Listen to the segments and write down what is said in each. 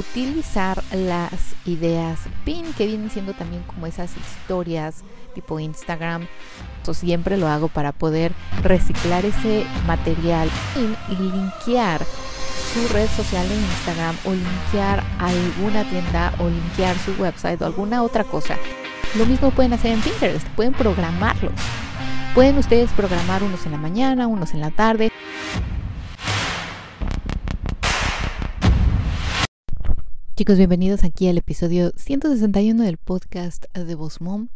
utilizar las ideas pin que vienen siendo también como esas historias tipo Instagram. Eso siempre lo hago para poder reciclar ese material y linkear su red social en Instagram o linkear alguna tienda o linkear su website o alguna otra cosa. Lo mismo pueden hacer en Pinterest, pueden programarlos. Pueden ustedes programar unos en la mañana, unos en la tarde. Chicos, bienvenidos aquí al episodio 161 del podcast de Voz Mom.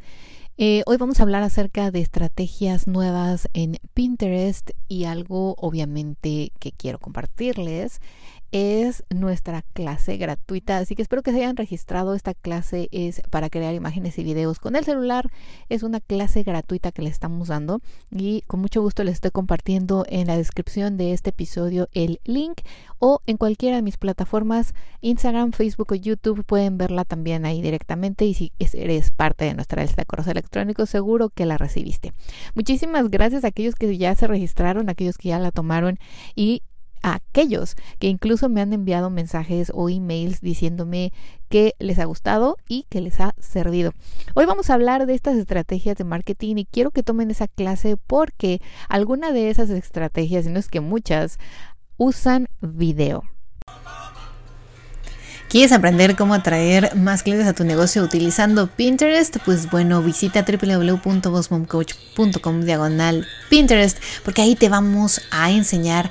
Eh, hoy vamos a hablar acerca de estrategias nuevas en Pinterest y algo obviamente que quiero compartirles es nuestra clase gratuita, así que espero que se hayan registrado. Esta clase es para crear imágenes y videos con el celular. Es una clase gratuita que le estamos dando y con mucho gusto les estoy compartiendo en la descripción de este episodio el link o en cualquiera de mis plataformas, Instagram, Facebook o YouTube, pueden verla también ahí directamente y si eres parte de nuestra lista de correos electrónicos, seguro que la recibiste. Muchísimas gracias a aquellos que ya se registraron, a aquellos que ya la tomaron y a aquellos que incluso me han enviado mensajes o emails diciéndome que les ha gustado y que les ha servido. Hoy vamos a hablar de estas estrategias de marketing y quiero que tomen esa clase porque alguna de esas estrategias, y no es que muchas, usan video. ¿Quieres aprender cómo atraer más clientes a tu negocio utilizando Pinterest? Pues bueno, visita www.bosmomcoach.com diagonal Pinterest porque ahí te vamos a enseñar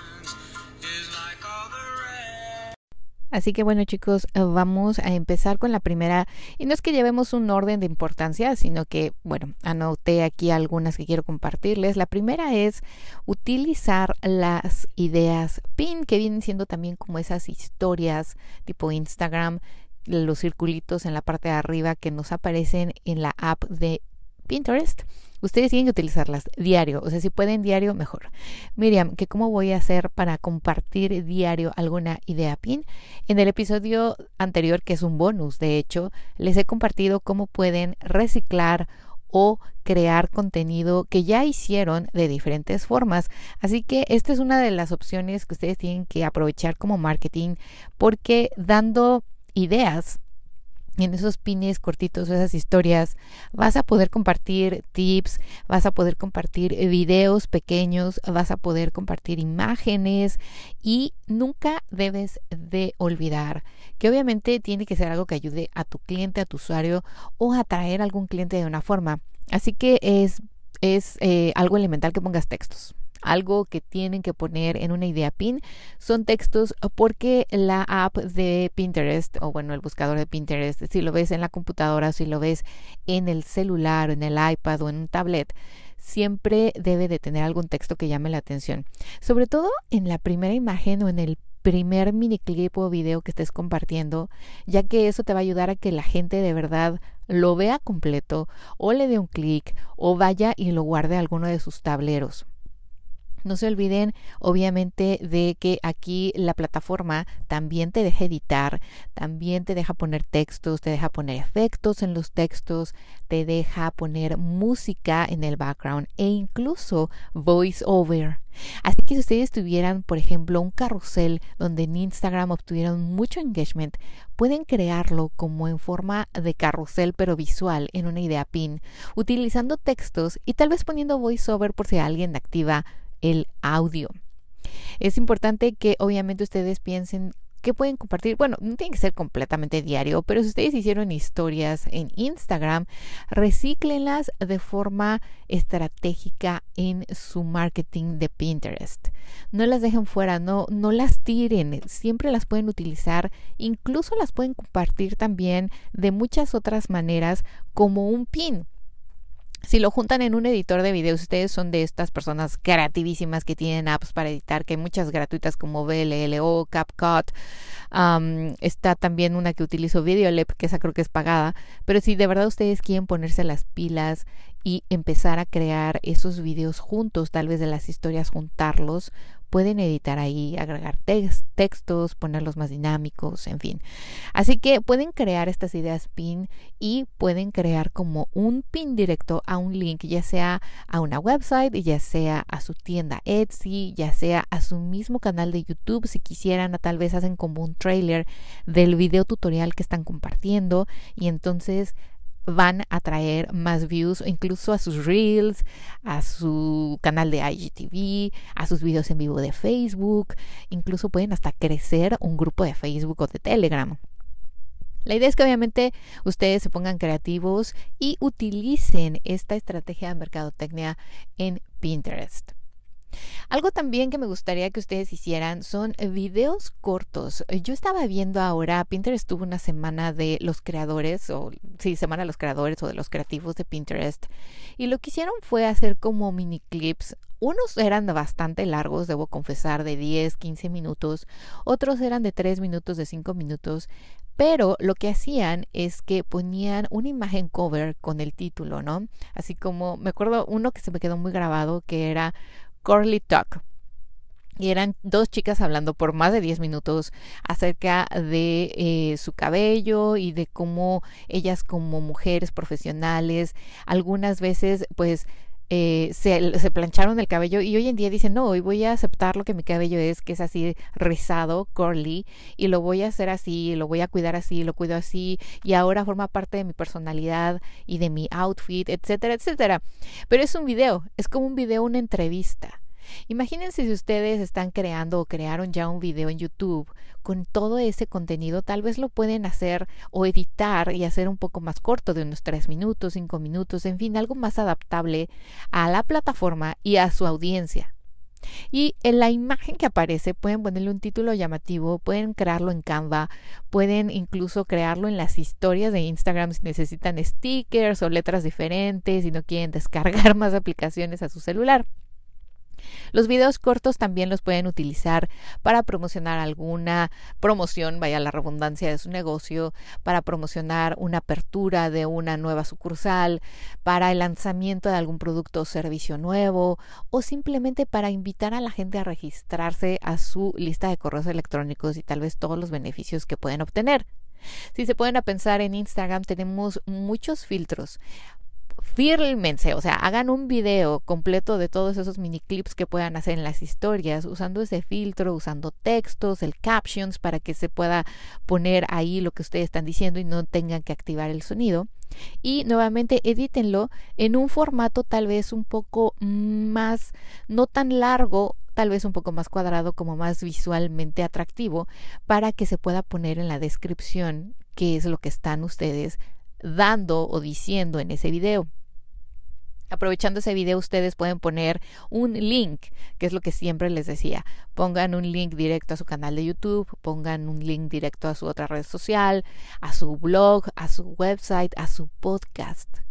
Así que bueno chicos, eh, vamos a empezar con la primera. Y no es que llevemos un orden de importancia, sino que, bueno, anoté aquí algunas que quiero compartirles. La primera es utilizar las ideas PIN, que vienen siendo también como esas historias tipo Instagram, los circulitos en la parte de arriba que nos aparecen en la app de Pinterest. Ustedes tienen que utilizarlas diario, o sea, si pueden diario, mejor. Miriam, ¿qué cómo voy a hacer para compartir diario alguna idea pin? En el episodio anterior, que es un bonus, de hecho, les he compartido cómo pueden reciclar o crear contenido que ya hicieron de diferentes formas. Así que esta es una de las opciones que ustedes tienen que aprovechar como marketing porque dando ideas en esos pines cortitos, esas historias, vas a poder compartir tips, vas a poder compartir videos pequeños, vas a poder compartir imágenes y nunca debes de olvidar que obviamente tiene que ser algo que ayude a tu cliente, a tu usuario o a atraer a algún cliente de una forma. Así que es, es eh, algo elemental que pongas textos algo que tienen que poner en una idea pin son textos porque la app de Pinterest o bueno el buscador de Pinterest si lo ves en la computadora si lo ves en el celular o en el iPad o en un tablet siempre debe de tener algún texto que llame la atención sobre todo en la primera imagen o en el primer mini clip o video que estés compartiendo, ya que eso te va a ayudar a que la gente de verdad lo vea completo o le dé un clic o vaya y lo guarde a alguno de sus tableros. No se olviden, obviamente, de que aquí la plataforma también te deja editar, también te deja poner textos, te deja poner efectos en los textos, te deja poner música en el background e incluso voice over. Así que si ustedes tuvieran, por ejemplo, un carrusel donde en Instagram obtuvieron mucho engagement, pueden crearlo como en forma de carrusel pero visual en una idea pin, utilizando textos y tal vez poniendo voiceover por si alguien activa el audio. Es importante que obviamente ustedes piensen que pueden compartir. Bueno, no tiene que ser completamente diario, pero si ustedes hicieron historias en Instagram, recíclenlas de forma estratégica en su marketing de Pinterest. No las dejen fuera, no, no las tiren, siempre las pueden utilizar, incluso las pueden compartir también de muchas otras maneras como un pin. Si lo juntan en un editor de videos, ustedes son de estas personas creativísimas que tienen apps para editar, que hay muchas gratuitas como VLLO, CapCut. está también una que utilizo VideoLep, que esa creo que es pagada. Pero si de verdad ustedes quieren ponerse las pilas y empezar a crear esos videos juntos, tal vez de las historias juntarlos, pueden editar ahí, agregar textos, ponerlos más dinámicos, en fin. Así que pueden crear estas ideas pin y pueden crear como un pin directo a un link, ya sea a una website, ya sea a su tienda Etsy, ya sea a su mismo canal de YouTube, si quisieran, tal vez hacen como un trailer del video tutorial que están compartiendo y entonces van a traer más views incluso a sus reels, a su canal de IGTV, a sus videos en vivo de Facebook, incluso pueden hasta crecer un grupo de Facebook o de Telegram. La idea es que obviamente ustedes se pongan creativos y utilicen esta estrategia de mercadotecnia en Pinterest. Algo también que me gustaría que ustedes hicieran son videos cortos. Yo estaba viendo ahora, Pinterest tuvo una semana de los creadores, o sí, semana de los creadores o de los creativos de Pinterest. Y lo que hicieron fue hacer como mini clips. Unos eran bastante largos, debo confesar, de 10, 15 minutos. Otros eran de 3 minutos, de 5 minutos. Pero lo que hacían es que ponían una imagen cover con el título, ¿no? Así como, me acuerdo uno que se me quedó muy grabado, que era Curly Talk. Y eran dos chicas hablando por más de 10 minutos acerca de eh, su cabello y de cómo ellas como mujeres profesionales algunas veces pues eh, se, se, plancharon el cabello y hoy en día dicen, no, hoy voy a aceptar lo que mi cabello es, que es así rizado, curly, y lo voy a hacer así, lo voy a cuidar así, lo cuido así, y ahora forma parte de mi personalidad y de mi outfit, etcétera, etcétera. Pero es un video, es como un video, una entrevista. Imagínense si ustedes están creando o crearon ya un video en YouTube con todo ese contenido, tal vez lo pueden hacer o editar y hacer un poco más corto, de unos 3 minutos, 5 minutos, en fin, algo más adaptable a la plataforma y a su audiencia. Y en la imagen que aparece pueden ponerle un título llamativo, pueden crearlo en Canva, pueden incluso crearlo en las historias de Instagram si necesitan stickers o letras diferentes, si no quieren descargar más aplicaciones a su celular. Los videos cortos también los pueden utilizar para promocionar alguna promoción, vaya la redundancia de su negocio, para promocionar una apertura de una nueva sucursal, para el lanzamiento de algún producto o servicio nuevo o simplemente para invitar a la gente a registrarse a su lista de correos electrónicos y tal vez todos los beneficios que pueden obtener. Si se pueden a pensar en Instagram, tenemos muchos filtros fírmense, o sea, hagan un video completo de todos esos mini clips que puedan hacer en las historias, usando ese filtro, usando textos, el captions para que se pueda poner ahí lo que ustedes están diciendo y no tengan que activar el sonido. Y nuevamente edítenlo en un formato tal vez un poco más, no tan largo, tal vez un poco más cuadrado, como más visualmente atractivo, para que se pueda poner en la descripción qué es lo que están ustedes dando o diciendo en ese video. Aprovechando ese video, ustedes pueden poner un link, que es lo que siempre les decía. Pongan un link directo a su canal de YouTube, pongan un link directo a su otra red social, a su blog, a su website, a su podcast.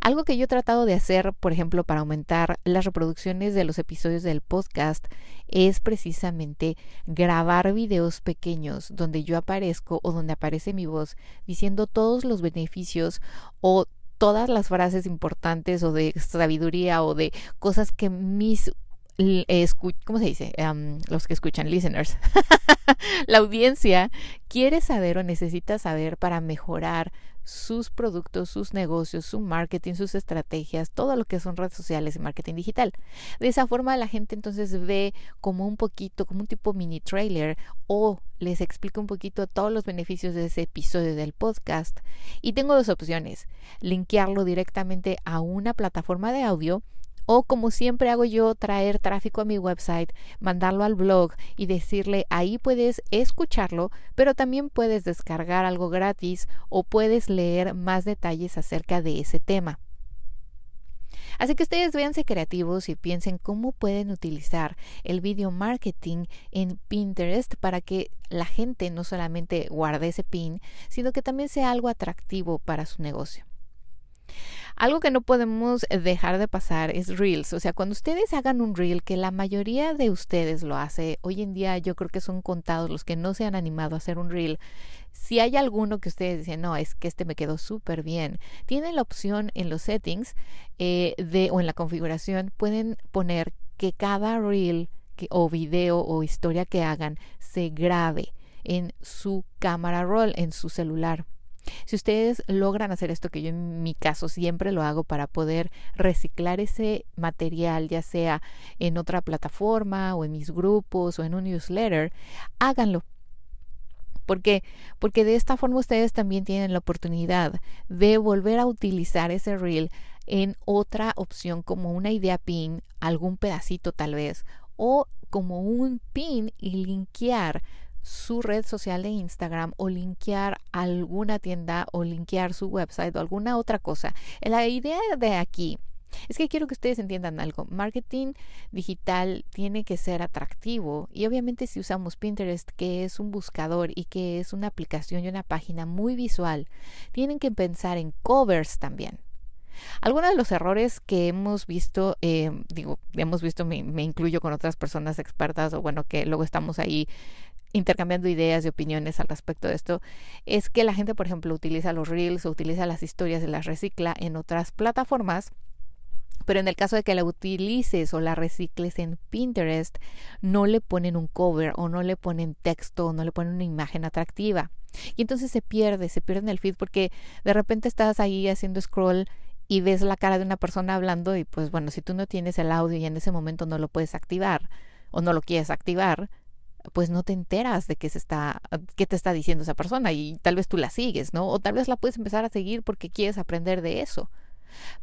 Algo que yo he tratado de hacer, por ejemplo, para aumentar las reproducciones de los episodios del podcast, es precisamente grabar videos pequeños donde yo aparezco o donde aparece mi voz diciendo todos los beneficios o todas las frases importantes o de sabiduría o de cosas que mis ¿cómo se dice? los que escuchan, listeners. la audiencia quiere saber o necesita saber para mejorar sus productos, sus negocios, su marketing, sus estrategias, todo lo que son redes sociales y marketing digital. De esa forma la gente entonces ve como un poquito, como un tipo mini trailer o les explica un poquito todos los beneficios de ese episodio del podcast. Y tengo dos opciones, linkearlo directamente a una plataforma de audio o como siempre hago yo, traer tráfico a mi website, mandarlo al blog y decirle ahí puedes escucharlo, pero también puedes descargar algo gratis o puedes leer más detalles acerca de ese tema. Así que ustedes véanse creativos y piensen cómo pueden utilizar el video marketing en Pinterest para que la gente no solamente guarde ese pin, sino que también sea algo atractivo para su negocio. Algo que no podemos dejar de pasar es reels. O sea, cuando ustedes hagan un reel, que la mayoría de ustedes lo hace, hoy en día yo creo que son contados los que no se han animado a hacer un reel. Si hay alguno que ustedes dicen, no, es que este me quedó súper bien, tienen la opción en los settings eh, de, o en la configuración, pueden poner que cada reel que, o video o historia que hagan se grabe en su cámara roll, en su celular. Si ustedes logran hacer esto, que yo en mi caso siempre lo hago para poder reciclar ese material, ya sea en otra plataforma o en mis grupos o en un newsletter, háganlo. ¿Por qué? Porque de esta forma ustedes también tienen la oportunidad de volver a utilizar ese reel en otra opción como una idea pin, algún pedacito tal vez, o como un pin y linkear su red social de Instagram o linkear alguna tienda o linkear su website o alguna otra cosa. La idea de aquí es que quiero que ustedes entiendan algo. Marketing digital tiene que ser atractivo y obviamente si usamos Pinterest, que es un buscador y que es una aplicación y una página muy visual, tienen que pensar en covers también. Algunos de los errores que hemos visto, eh, digo, hemos visto, me, incluyo con otras personas expertas o bueno, que luego estamos ahí intercambiando ideas y opiniones al respecto de esto, es que la gente, por ejemplo, utiliza los reels o utiliza las historias y las recicla en otras plataformas. Pero en el caso de que la utilices o la recicles en Pinterest, no le ponen un cover o no le ponen texto o no le ponen una imagen atractiva. Y entonces se pierde, se pierde en el feed porque de repente estás ahí haciendo scroll y ves la cara de una persona hablando y pues bueno, si tú no tienes el audio y en ese momento no lo puedes activar o no lo quieres activar, pues no te enteras de qué se está, qué te está diciendo esa persona y tal vez tú la sigues, ¿no? O tal vez la puedes empezar a seguir porque quieres aprender de eso.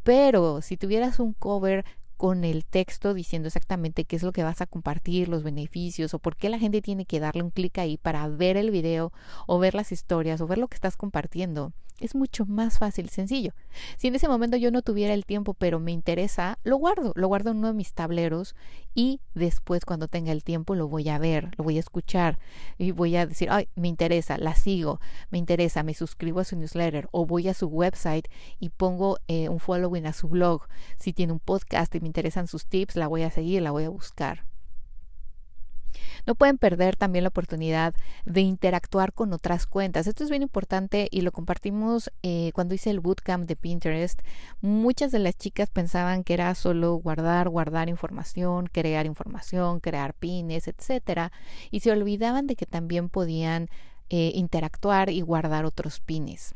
Pero si tuvieras un cover con el texto diciendo exactamente qué es lo que vas a compartir, los beneficios o por qué la gente tiene que darle un clic ahí para ver el video o ver las historias o ver lo que estás compartiendo, es mucho más fácil, sencillo. Si en ese momento yo no tuviera el tiempo, pero me interesa, lo guardo, lo guardo en uno de mis tableros y después cuando tenga el tiempo lo voy a ver, lo voy a escuchar y voy a decir, ay, me interesa, la sigo, me interesa, me suscribo a su newsletter o voy a su website y pongo eh, un following a su blog. Si tiene un podcast y me interesan sus tips, la voy a seguir, la voy a buscar. No pueden perder también la oportunidad de interactuar con otras cuentas. Esto es bien importante y lo compartimos eh, cuando hice el bootcamp de Pinterest. Muchas de las chicas pensaban que era solo guardar, guardar información, crear información, crear pines, etcétera, y se olvidaban de que también podían eh, interactuar y guardar otros pines.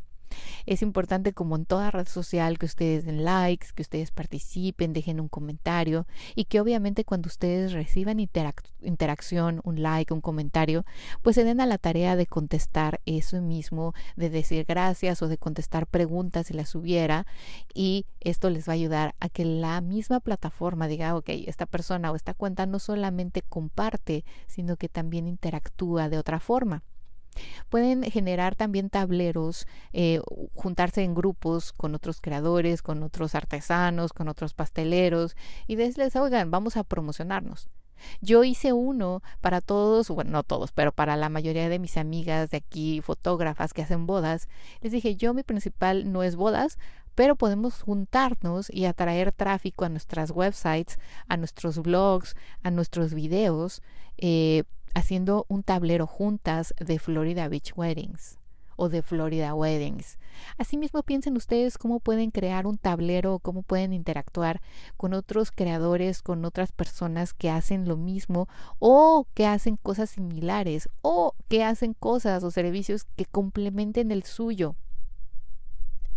Es importante como en toda red social que ustedes den likes, que ustedes participen, dejen un comentario y que obviamente cuando ustedes reciban interacción, un like, un comentario, pues se den a la tarea de contestar eso mismo, de decir gracias o de contestar preguntas si las hubiera y esto les va a ayudar a que la misma plataforma diga, ok, esta persona o esta cuenta no solamente comparte, sino que también interactúa de otra forma. Pueden generar también tableros, eh, juntarse en grupos con otros creadores, con otros artesanos, con otros pasteleros y decirles, oigan, vamos a promocionarnos. Yo hice uno para todos, bueno, no todos, pero para la mayoría de mis amigas de aquí, fotógrafas que hacen bodas. Les dije, yo mi principal no es bodas, pero podemos juntarnos y atraer tráfico a nuestras websites, a nuestros blogs, a nuestros videos, eh, haciendo un tablero juntas de Florida Beach Weddings o de Florida Weddings. Asimismo, piensen ustedes cómo pueden crear un tablero, cómo pueden interactuar con otros creadores, con otras personas que hacen lo mismo o que hacen cosas similares o que hacen cosas o servicios que complementen el suyo.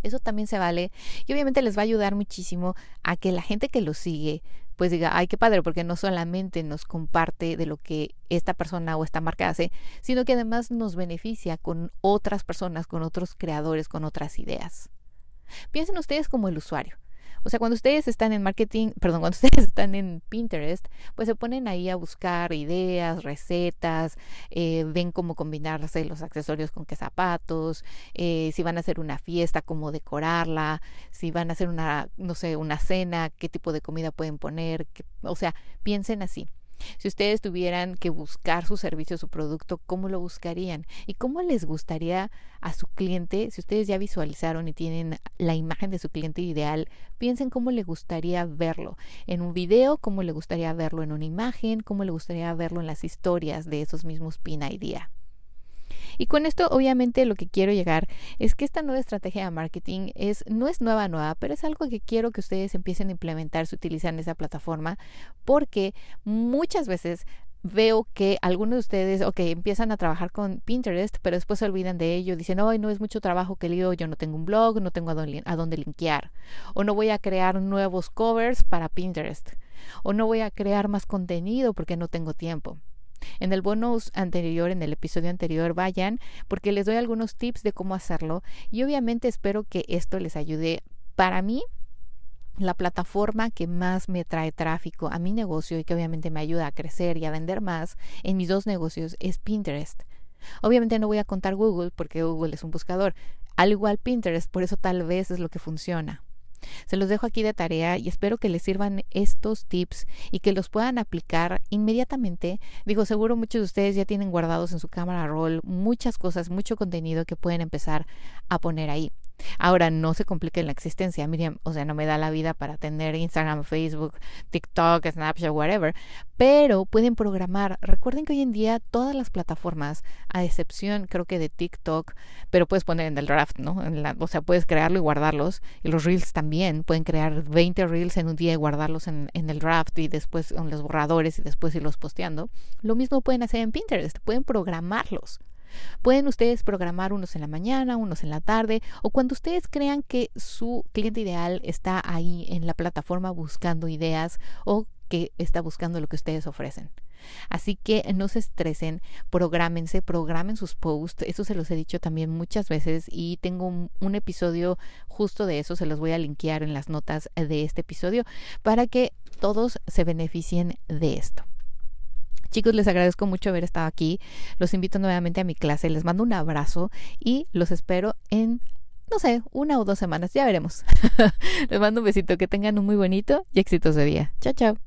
Eso también se vale y obviamente les va a ayudar muchísimo a que la gente que lo sigue pues diga, ay, qué padre, porque no solamente nos comparte de lo que esta persona o esta marca hace, sino que además nos beneficia con otras personas, con otros creadores, con otras ideas. Piensen ustedes como el usuario. O sea, cuando ustedes están en marketing, perdón, cuando ustedes están en Pinterest, pues se ponen ahí a buscar ideas, recetas, eh, ven cómo combinarse los accesorios con qué zapatos, eh, si van a hacer una fiesta, cómo decorarla, si van a hacer una, no sé, una cena, qué tipo de comida pueden poner, o sea, piensen así. Si ustedes tuvieran que buscar su servicio, su producto, ¿cómo lo buscarían? ¿Y cómo les gustaría a su cliente? Si ustedes ya visualizaron y tienen la imagen de su cliente ideal, piensen cómo le gustaría verlo en un video, cómo le gustaría verlo en una imagen, cómo le gustaría verlo en las historias de esos mismos pin idea. Y con esto obviamente lo que quiero llegar es que esta nueva estrategia de marketing es, no es nueva, nueva, pero es algo que quiero que ustedes empiecen a implementar si utilizan esa plataforma, porque muchas veces veo que algunos de ustedes, ok, empiezan a trabajar con Pinterest, pero después se olvidan de ello, dicen, hoy no es mucho trabajo que lío, yo no tengo un blog, no tengo a dónde, a dónde linkear, o no voy a crear nuevos covers para Pinterest, o no voy a crear más contenido porque no tengo tiempo. En el bonus anterior, en el episodio anterior, vayan porque les doy algunos tips de cómo hacerlo y obviamente espero que esto les ayude. Para mí, la plataforma que más me trae tráfico a mi negocio y que obviamente me ayuda a crecer y a vender más en mis dos negocios es Pinterest. Obviamente no voy a contar Google porque Google es un buscador. Al igual Pinterest, por eso tal vez es lo que funciona. Se los dejo aquí de tarea y espero que les sirvan estos tips y que los puedan aplicar inmediatamente. Digo, seguro muchos de ustedes ya tienen guardados en su cámara roll muchas cosas, mucho contenido que pueden empezar a poner ahí. Ahora, no se complique la existencia, Miriam, o sea, no me da la vida para tener Instagram, Facebook, TikTok, Snapchat, whatever, pero pueden programar. Recuerden que hoy en día todas las plataformas, a excepción creo que de TikTok, pero puedes poner en el draft, ¿no? o sea, puedes crearlo y guardarlos, y los reels también, pueden crear 20 reels en un día y guardarlos en, en el draft y después en los borradores y después irlos posteando. Lo mismo pueden hacer en Pinterest, pueden programarlos. Pueden ustedes programar unos en la mañana, unos en la tarde o cuando ustedes crean que su cliente ideal está ahí en la plataforma buscando ideas o que está buscando lo que ustedes ofrecen. Así que no se estresen, prográmense, programen sus posts. Eso se los he dicho también muchas veces y tengo un, un, episodio justo de eso. Se los voy a linkear en las notas de este episodio para que todos se beneficien de esto. Chicos, les agradezco mucho haber estado aquí. Los invito nuevamente a mi clase. Les mando un abrazo y los espero en, no sé, una o dos semanas. Ya veremos. les mando un besito. Que tengan un muy bonito y exitoso día. Chao, chao.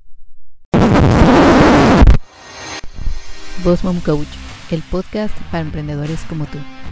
Boss Mom Coach, el podcast para emprendedores como tú.